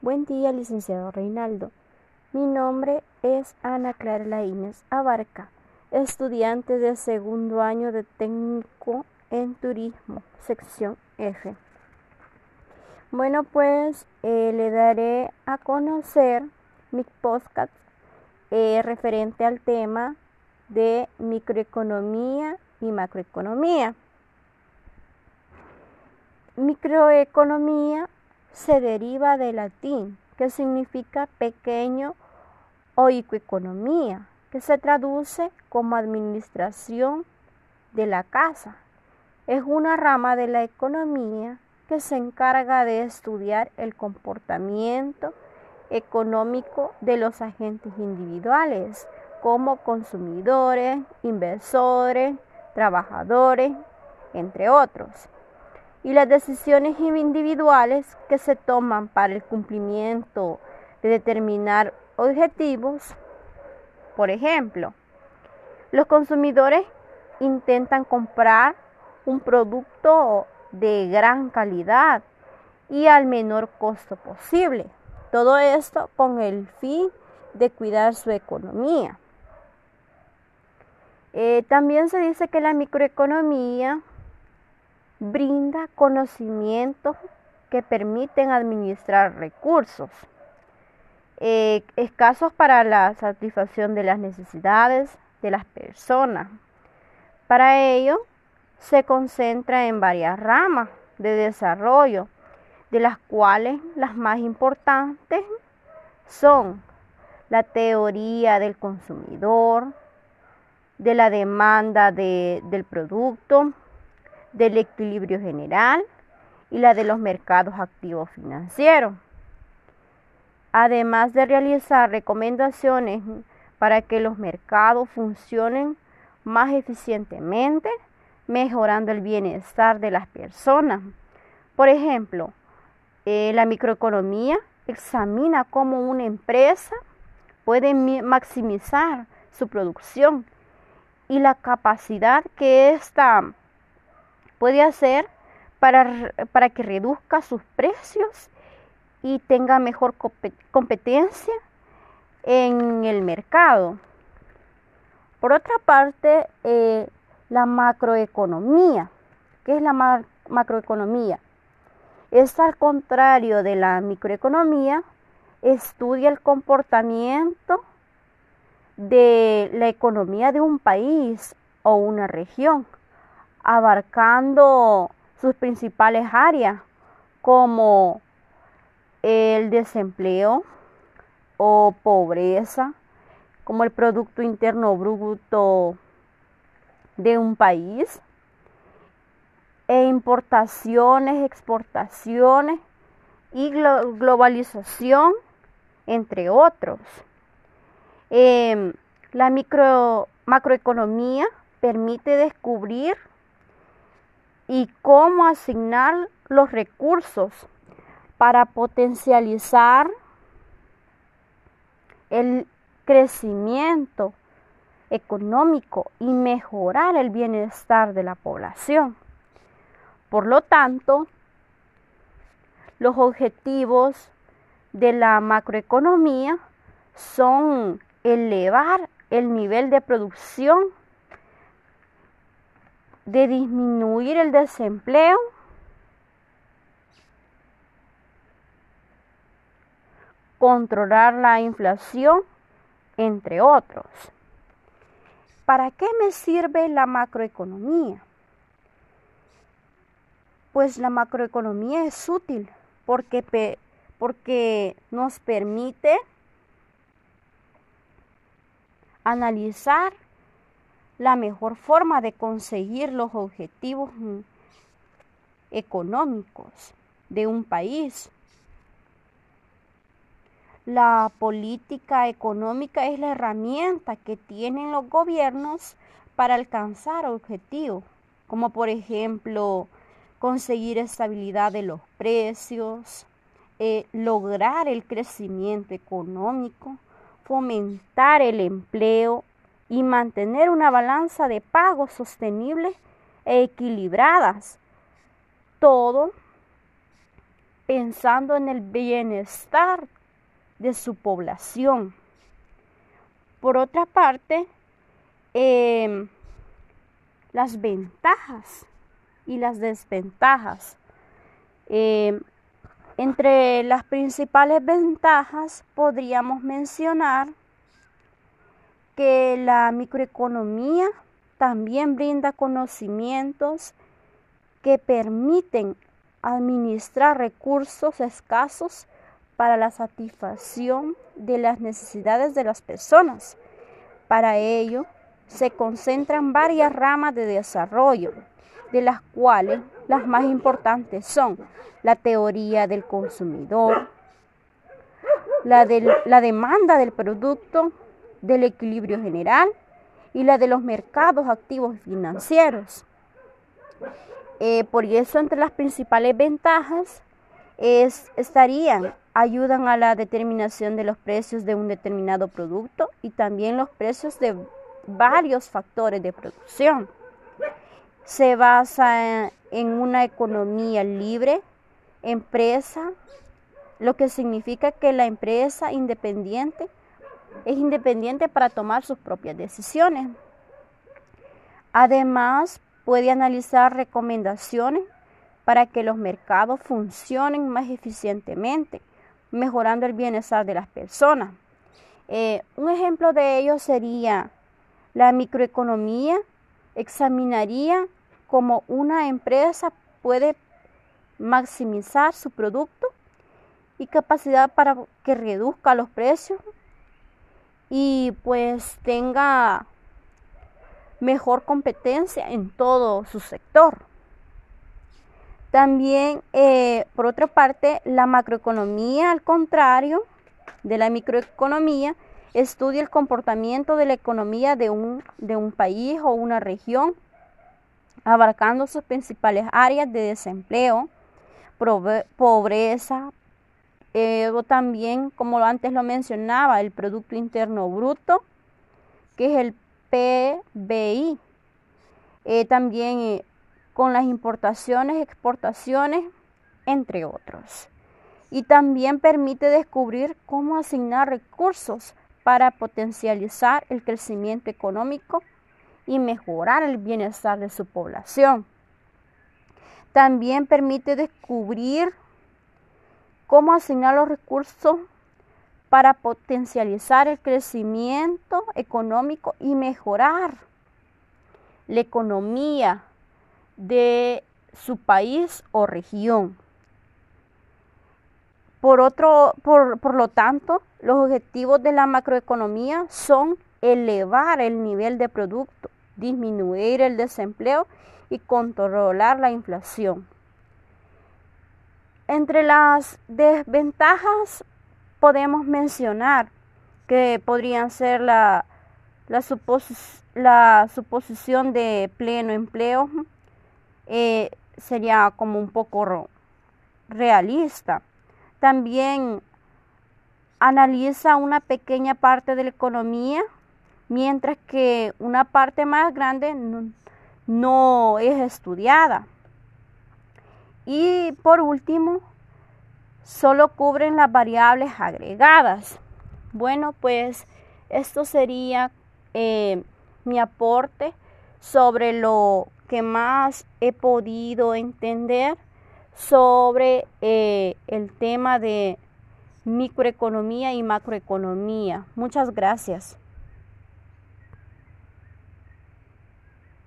Buen día, licenciado Reinaldo. Mi nombre es Ana Clara Laínez Abarca, estudiante de segundo año de técnico en turismo, sección F. Bueno, pues eh, le daré a conocer mi podcast eh, referente al tema de microeconomía y macroeconomía. Microeconomía se deriva del latín, que significa pequeño, o economía, que se traduce como administración de la casa. Es una rama de la economía que se encarga de estudiar el comportamiento económico de los agentes individuales, como consumidores, inversores, trabajadores, entre otros y las decisiones individuales que se toman para el cumplimiento de determinar objetivos. Por ejemplo, los consumidores intentan comprar un producto de gran calidad y al menor costo posible. Todo esto con el fin de cuidar su economía. Eh, también se dice que la microeconomía brinda conocimientos que permiten administrar recursos eh, escasos para la satisfacción de las necesidades de las personas. Para ello, se concentra en varias ramas de desarrollo, de las cuales las más importantes son la teoría del consumidor, de la demanda del producto, del equilibrio general y la de los mercados activos financieros. Además de realizar recomendaciones para que los mercados funcionen más eficientemente, mejorando el bienestar de las personas. Por ejemplo, eh, la microeconomía examina cómo una empresa puede maximizar su producción y la capacidad que ésta puede hacer para, para que reduzca sus precios y tenga mejor competencia en el mercado. Por otra parte, eh, la macroeconomía. ¿Qué es la macroeconomía? Es al contrario de la microeconomía, estudia el comportamiento de la economía de un país o una región abarcando sus principales áreas como el desempleo o pobreza, como el Producto Interno Bruto de un país, e importaciones, exportaciones y globalización, entre otros. Em, la macroeconomía permite descubrir y cómo asignar los recursos para potencializar el crecimiento económico y mejorar el bienestar de la población. Por lo tanto, los objetivos de la macroeconomía son elevar el nivel de producción de disminuir el desempleo, controlar la inflación, entre otros. ¿Para qué me sirve la macroeconomía? Pues la macroeconomía es útil porque, porque nos permite analizar la mejor forma de conseguir los objetivos mm, económicos de un país. La política económica es la herramienta que tienen los gobiernos para alcanzar objetivos, como por ejemplo conseguir estabilidad de los precios, eh, lograr el crecimiento económico, fomentar el empleo y mantener una balanza de pagos sostenibles e equilibradas. Todo pensando en el bienestar de su población. Por otra parte, em, las ventajas y las desventajas. Em, entre las principales ventajas podríamos mencionar que la microeconomía también brinda conocimientos que permiten administrar recursos escasos para la satisfacción de las necesidades de las personas. Para ello, se concentran varias ramas de desarrollo, de las cuales las más importantes son la teoría del consumidor, la, la demanda del producto, del equilibrio general y la de los mercados activos financieros. Eh, por eso entre las principales ventajas es, estarían, ayudan a la determinación de los precios de un determinado producto y también los precios de varios factores de producción. Se basa en una economía libre, empresa, lo que significa que la empresa independiente es independiente para tomar sus propias decisiones. Además, puede analizar recomendaciones para que los mercados funcionen más eficientemente, mejorando el bienestar de las personas. Eh, un ejemplo de ello sería la microeconomía, examinaría cómo una empresa puede maximizar su producto y capacidad para que reduzca los precios y pues tenga mejor competencia en todo su sector. También, eh, por otra parte, la macroeconomía, al contrario de la microeconomía, estudia el comportamiento de la economía de un, de un país o una región, abarcando sus principales áreas de desempleo, pobreza, eh, también, como antes lo mencionaba, el Producto Interno Bruto, que es el PBI. Eh, también eh, con las importaciones, exportaciones, entre otros. Y también permite descubrir cómo asignar recursos para potencializar el crecimiento económico y mejorar el bienestar de su población. También permite descubrir cómo asignar los recursos para potencializar el crecimiento económico y mejorar la economía de su país o región. Por, otro, por, por lo tanto, los objetivos de la macroeconomía son elevar el nivel de producto, disminuir el desempleo y controlar la inflación. Entre las desventajas podemos mencionar que podrían ser la, la, suposición de pleno empleo, eh, sería como un poco realista. También analiza una pequeña parte de la economía, mientras que una parte más grande no, es estudiada. Y por último, solo cubren las variables agregadas. Bueno, pues esto sería eh, mi aporte sobre lo que más he podido entender sobre eh, el tema de microeconomía y macroeconomía. Muchas gracias.